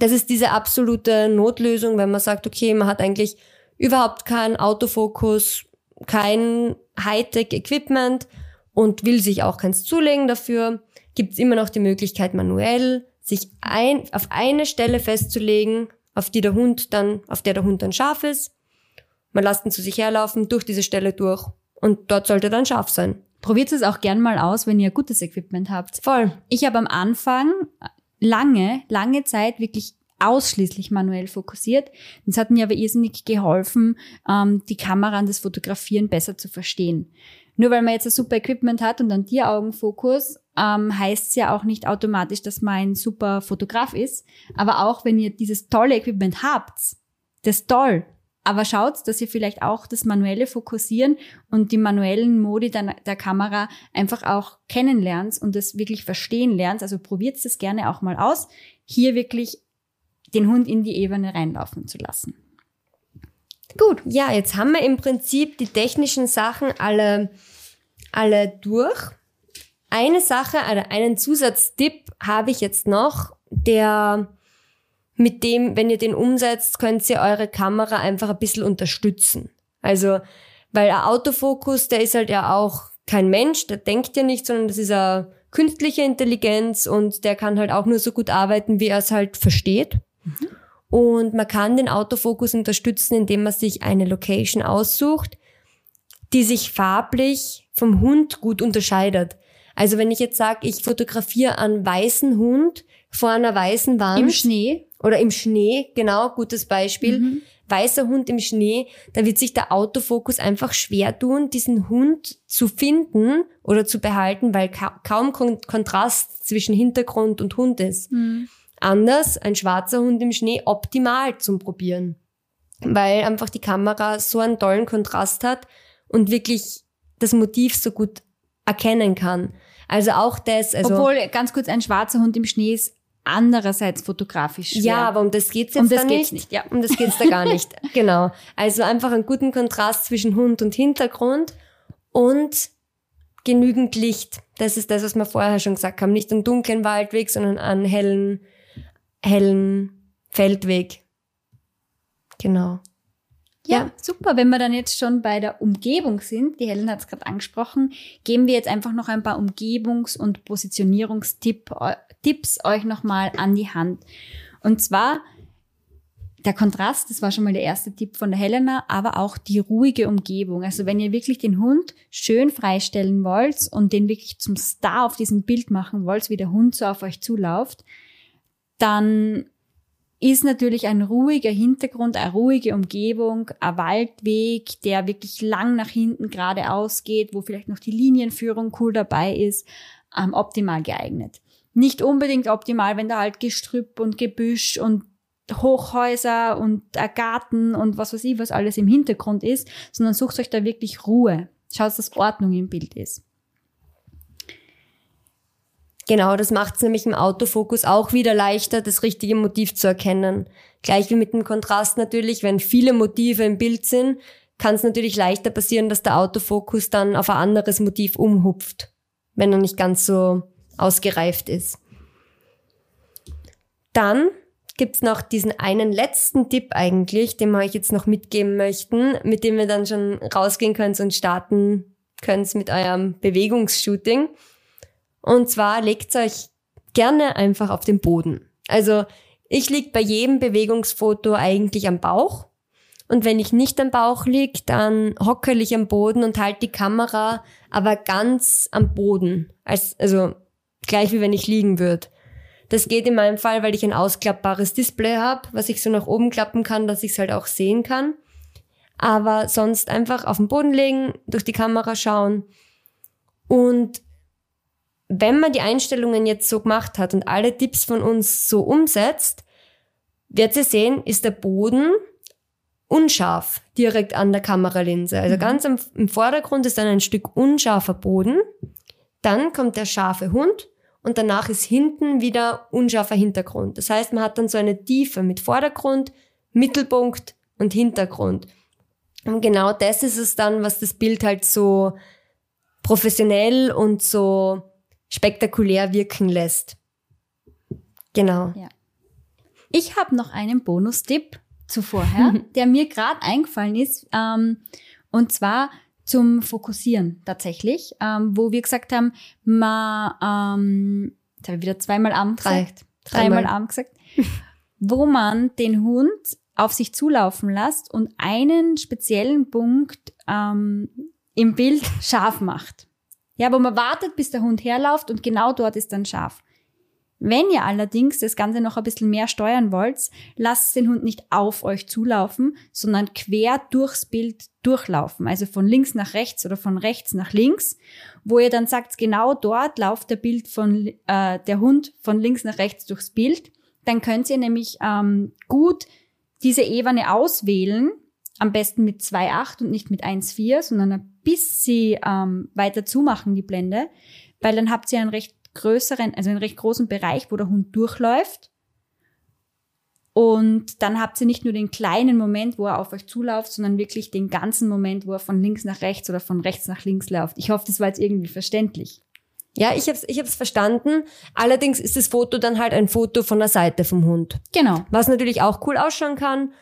das ist diese absolute Notlösung, wenn man sagt, okay, man hat eigentlich überhaupt keinen Autofokus, kein Hightech-Equipment und will sich auch keins zulegen dafür, gibt es immer noch die Möglichkeit, manuell sich ein, auf eine Stelle festzulegen, auf die der Hund dann, auf der der Hund dann scharf ist. Man lässt ihn zu sich herlaufen, durch diese Stelle durch und dort sollte dann scharf sein. Probiert es auch gern mal aus, wenn ihr gutes Equipment habt. Voll. Ich habe am Anfang lange, lange Zeit wirklich ausschließlich manuell fokussiert. Das hat mir aber irrsinnig geholfen, ähm, die Kamera und das Fotografieren besser zu verstehen. Nur weil man jetzt ein super Equipment hat und einen Tieraugenfokus, ähm, heißt es ja auch nicht automatisch, dass man ein super Fotograf ist. Aber auch wenn ihr dieses tolle Equipment habt, das ist toll. Aber schaut, dass ihr vielleicht auch das manuelle Fokussieren und die manuellen Modi der, der Kamera einfach auch kennenlernt und das wirklich verstehen lernt. Also probiert es gerne auch mal aus, hier wirklich den Hund in die Ebene reinlaufen zu lassen. Gut, ja, jetzt haben wir im Prinzip die technischen Sachen alle, alle durch. Eine Sache, also einen Zusatztipp habe ich jetzt noch, der mit dem, wenn ihr den umsetzt, könnt ihr eure Kamera einfach ein bisschen unterstützen. Also, weil ein Autofokus, der ist halt ja auch kein Mensch, der denkt ja nicht, sondern das ist eine künstliche Intelligenz und der kann halt auch nur so gut arbeiten, wie er es halt versteht. Mhm. Und man kann den Autofokus unterstützen, indem man sich eine Location aussucht, die sich farblich vom Hund gut unterscheidet. Also wenn ich jetzt sage, ich fotografiere einen weißen Hund vor einer weißen Wand. Im Schnee? Oder im Schnee, genau, gutes Beispiel. Mhm. Weißer Hund im Schnee, da wird sich der Autofokus einfach schwer tun, diesen Hund zu finden oder zu behalten, weil ka kaum Kon Kontrast zwischen Hintergrund und Hund ist. Mhm. Anders, ein schwarzer Hund im Schnee optimal zum Probieren. Weil einfach die Kamera so einen tollen Kontrast hat und wirklich das Motiv so gut erkennen kann. Also auch das. Also Obwohl, ganz kurz, ein schwarzer Hund im Schnee ist andererseits fotografisch schwer. Ja, aber um das geht's jetzt um das da geht's nicht. nicht. Ja. Um das geht's da gar nicht. genau. Also einfach einen guten Kontrast zwischen Hund und Hintergrund und genügend Licht. Das ist das, was wir vorher schon gesagt haben. Nicht einen dunklen Waldweg, sondern einen hellen, hellen Feldweg. Genau. Ja, ja, super. Wenn wir dann jetzt schon bei der Umgebung sind, die Helen hat es gerade angesprochen, geben wir jetzt einfach noch ein paar Umgebungs- und Positionierungstipps euch nochmal an die Hand. Und zwar der Kontrast, das war schon mal der erste Tipp von der Helena, aber auch die ruhige Umgebung. Also wenn ihr wirklich den Hund schön freistellen wollt und den wirklich zum Star auf diesem Bild machen wollt, wie der Hund so auf euch zulauft, dann ist natürlich ein ruhiger Hintergrund, eine ruhige Umgebung, ein Waldweg, der wirklich lang nach hinten geradeaus geht, wo vielleicht noch die Linienführung cool dabei ist, ähm, optimal geeignet. Nicht unbedingt optimal, wenn da halt Gestrüpp und Gebüsch und Hochhäuser und ein Garten und was weiß ich, was alles im Hintergrund ist, sondern sucht euch da wirklich Ruhe. Schaut, dass Ordnung im Bild ist. Genau, das macht es nämlich im Autofokus auch wieder leichter, das richtige Motiv zu erkennen. Gleich wie mit dem Kontrast natürlich, wenn viele Motive im Bild sind, kann es natürlich leichter passieren, dass der Autofokus dann auf ein anderes Motiv umhupft, wenn er nicht ganz so ausgereift ist. Dann gibt's noch diesen einen letzten Tipp eigentlich, den wir euch jetzt noch mitgeben möchten, mit dem ihr dann schon rausgehen könnt und starten könnt mit eurem Bewegungsshooting. Und zwar legt euch gerne einfach auf den Boden. Also ich lieg bei jedem Bewegungsfoto eigentlich am Bauch. Und wenn ich nicht am Bauch lieg, dann hockel ich am Boden und halte die Kamera aber ganz am Boden. Als, also gleich wie wenn ich liegen würde. Das geht in meinem Fall, weil ich ein ausklappbares Display habe, was ich so nach oben klappen kann, dass ich es halt auch sehen kann. Aber sonst einfach auf den Boden legen, durch die Kamera schauen und wenn man die Einstellungen jetzt so gemacht hat und alle Tipps von uns so umsetzt, wird sie sehen, ist der Boden unscharf direkt an der Kameralinse. Also mhm. ganz im Vordergrund ist dann ein Stück unscharfer Boden. Dann kommt der scharfe Hund und danach ist hinten wieder unscharfer Hintergrund. Das heißt, man hat dann so eine Tiefe mit Vordergrund, Mittelpunkt und Hintergrund. Und genau das ist es dann, was das Bild halt so professionell und so spektakulär wirken lässt. Genau. Ja. Ich habe noch einen Bonustipp zuvorher, der mir gerade eingefallen ist. Ähm, und zwar zum Fokussieren tatsächlich, ähm, wo wir gesagt haben, man, ähm, jetzt habe ich wieder zweimal am gesagt, Drei. dreimal am gesagt, wo man den Hund auf sich zulaufen lässt und einen speziellen Punkt ähm, im Bild scharf macht. Ja, wo man wartet, bis der Hund herläuft und genau dort ist dann scharf. Wenn ihr allerdings das Ganze noch ein bisschen mehr steuern wollt, lasst den Hund nicht auf euch zulaufen, sondern quer durchs Bild durchlaufen. Also von links nach rechts oder von rechts nach links, wo ihr dann sagt, genau dort lauft der Bild von äh, der Hund von links nach rechts durchs Bild. Dann könnt ihr nämlich ähm, gut diese Ebene auswählen, am besten mit 2,8 und nicht mit 1,4, sondern ein bisschen ähm, weiter zumachen, die Blende, weil dann habt ihr einen recht größeren, also einen recht großen Bereich, wo der Hund durchläuft. Und dann habt ihr nicht nur den kleinen Moment, wo er auf euch zulauft, sondern wirklich den ganzen Moment, wo er von links nach rechts oder von rechts nach links läuft. Ich hoffe, das war jetzt irgendwie verständlich. Ja, ich habe es ich hab's verstanden. Allerdings ist das Foto dann halt ein Foto von der Seite vom Hund. Genau. Was natürlich auch cool ausschauen kann.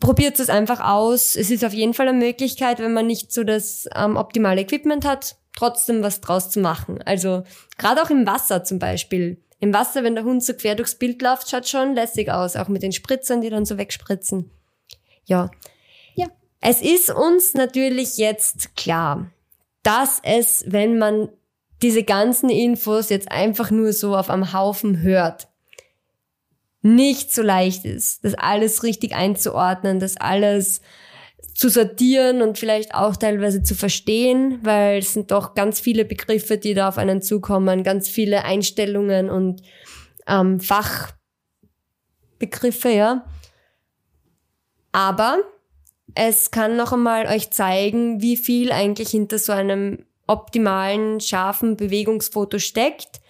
Probiert es einfach aus. Es ist auf jeden Fall eine Möglichkeit, wenn man nicht so das ähm, optimale Equipment hat, trotzdem was draus zu machen. Also gerade auch im Wasser zum Beispiel. Im Wasser, wenn der Hund so quer durchs Bild läuft, schaut schon lässig aus, auch mit den Spritzern, die dann so wegspritzen. Ja. Ja. Es ist uns natürlich jetzt klar, dass es, wenn man diese ganzen Infos jetzt einfach nur so auf einem Haufen hört, nicht so leicht ist, das alles richtig einzuordnen, das alles zu sortieren und vielleicht auch teilweise zu verstehen, weil es sind doch ganz viele Begriffe, die da auf einen zukommen, ganz viele Einstellungen und ähm, Fachbegriffe, ja. Aber es kann noch einmal euch zeigen, wie viel eigentlich hinter so einem optimalen, scharfen Bewegungsfoto steckt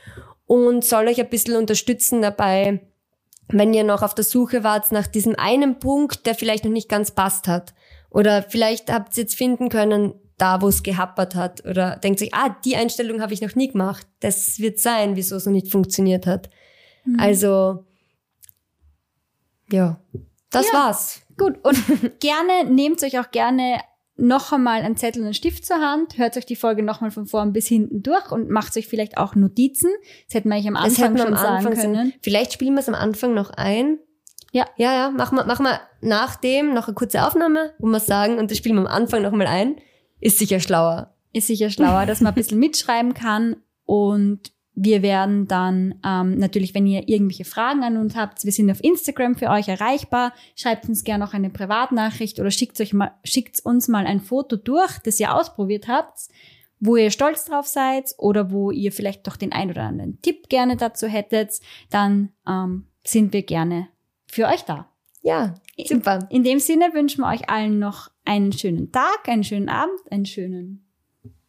und soll euch ein bisschen unterstützen dabei, wenn ihr noch auf der Suche wart nach diesem einen Punkt, der vielleicht noch nicht ganz passt hat. Oder vielleicht habt ihr jetzt finden können, da wo es gehappert hat. Oder denkt sich, ah, die Einstellung habe ich noch nie gemacht. Das wird sein, wieso es noch nicht funktioniert hat. Mhm. Also, ja, das ja, war's. Gut, und gerne, nehmt euch auch gerne noch einmal einen Zettel und einen Stift zur Hand, hört euch die Folge nochmal von vorn bis hinten durch und macht euch vielleicht auch Notizen. Das hätten wir eigentlich am Anfang schon am sagen Anfang können. Vielleicht spielen wir es am Anfang noch ein. Ja. Ja, ja, machen wir, machen wir nach dem noch eine kurze Aufnahme, wo wir sagen, und das spielen wir am Anfang nochmal ein. Ist sicher schlauer. Ist sicher schlauer, dass man ein bisschen mitschreiben kann und wir werden dann ähm, natürlich, wenn ihr irgendwelche Fragen an uns habt, wir sind auf Instagram für euch erreichbar. Schreibt uns gerne noch eine Privatnachricht oder schickt euch mal, schickt uns mal ein Foto durch, das ihr ausprobiert habt, wo ihr stolz drauf seid oder wo ihr vielleicht doch den ein oder anderen Tipp gerne dazu hättet. Dann ähm, sind wir gerne für euch da. Ja, super. In, in dem Sinne wünschen wir euch allen noch einen schönen Tag, einen schönen Abend, einen schönen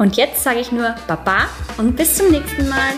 Und jetzt sage ich nur Baba und bis zum nächsten Mal.